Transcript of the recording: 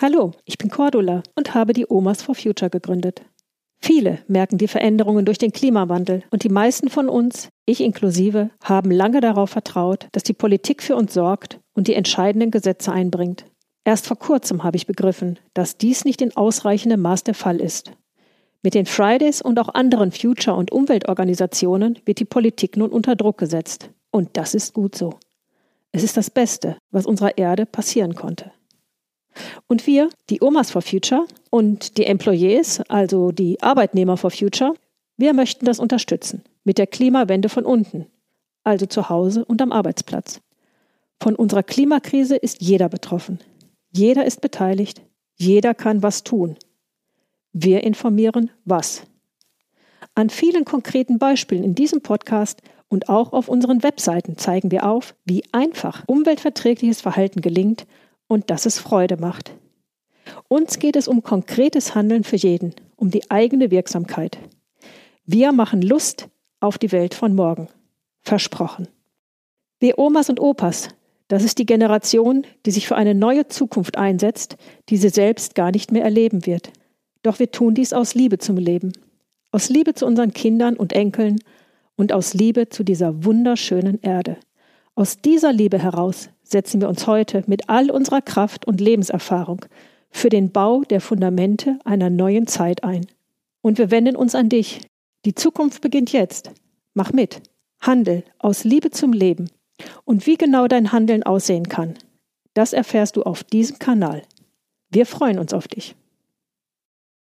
Hallo, ich bin Cordula und habe die Omas for Future gegründet. Viele merken die Veränderungen durch den Klimawandel und die meisten von uns, ich inklusive, haben lange darauf vertraut, dass die Politik für uns sorgt und die entscheidenden Gesetze einbringt. Erst vor kurzem habe ich begriffen, dass dies nicht in ausreichendem Maß der Fall ist. Mit den Fridays und auch anderen Future- und Umweltorganisationen wird die Politik nun unter Druck gesetzt. Und das ist gut so. Es ist das Beste, was unserer Erde passieren konnte. Und wir, die Omas for Future und die Employees, also die Arbeitnehmer for Future, wir möchten das unterstützen mit der Klimawende von unten, also zu Hause und am Arbeitsplatz. Von unserer Klimakrise ist jeder betroffen. Jeder ist beteiligt. Jeder kann was tun. Wir informieren was. An vielen konkreten Beispielen in diesem Podcast und auch auf unseren Webseiten zeigen wir auf, wie einfach umweltverträgliches Verhalten gelingt und dass es Freude macht. Uns geht es um konkretes Handeln für jeden, um die eigene Wirksamkeit. Wir machen Lust auf die Welt von morgen. Versprochen. Wir Omas und Opas, das ist die Generation, die sich für eine neue Zukunft einsetzt, die sie selbst gar nicht mehr erleben wird. Doch wir tun dies aus Liebe zum Leben, aus Liebe zu unseren Kindern und Enkeln und aus Liebe zu dieser wunderschönen Erde. Aus dieser Liebe heraus setzen wir uns heute mit all unserer Kraft und Lebenserfahrung für den Bau der Fundamente einer neuen Zeit ein. Und wir wenden uns an dich. Die Zukunft beginnt jetzt. Mach mit. Handel aus Liebe zum Leben. Und wie genau dein Handeln aussehen kann, das erfährst du auf diesem Kanal. Wir freuen uns auf dich.